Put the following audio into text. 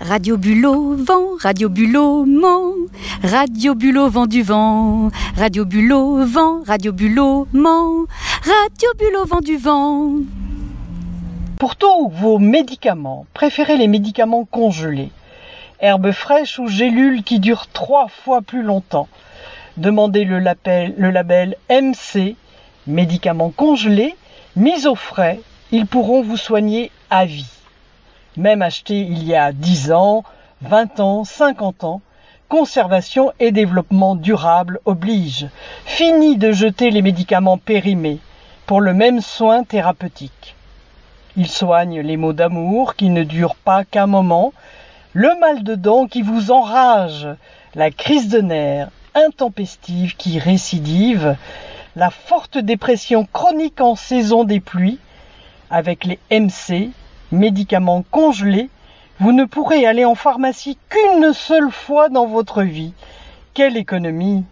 Radio Bulot, vent, Radio Bulot, ment. Radio Bulot, vent du vent. Radio Bulot, vent, Radio Bulot, ment. Radio Bulot, vent du vent. Pour tous vos médicaments, préférez les médicaments congelés. Herbes fraîches ou gélules qui durent trois fois plus longtemps? Demandez le label, le label MC, médicaments congelés, mis au frais. Ils pourront vous soigner à vie même acheté il y a 10 ans, 20 ans, 50 ans. Conservation et développement durable oblige. Fini de jeter les médicaments périmés pour le même soin thérapeutique. Il soigne les maux d'amour qui ne durent pas qu'un moment, le mal de dents qui vous enrage, la crise de nerfs intempestive qui récidive, la forte dépression chronique en saison des pluies, avec les MC, médicaments congelés, vous ne pourrez aller en pharmacie qu'une seule fois dans votre vie. Quelle économie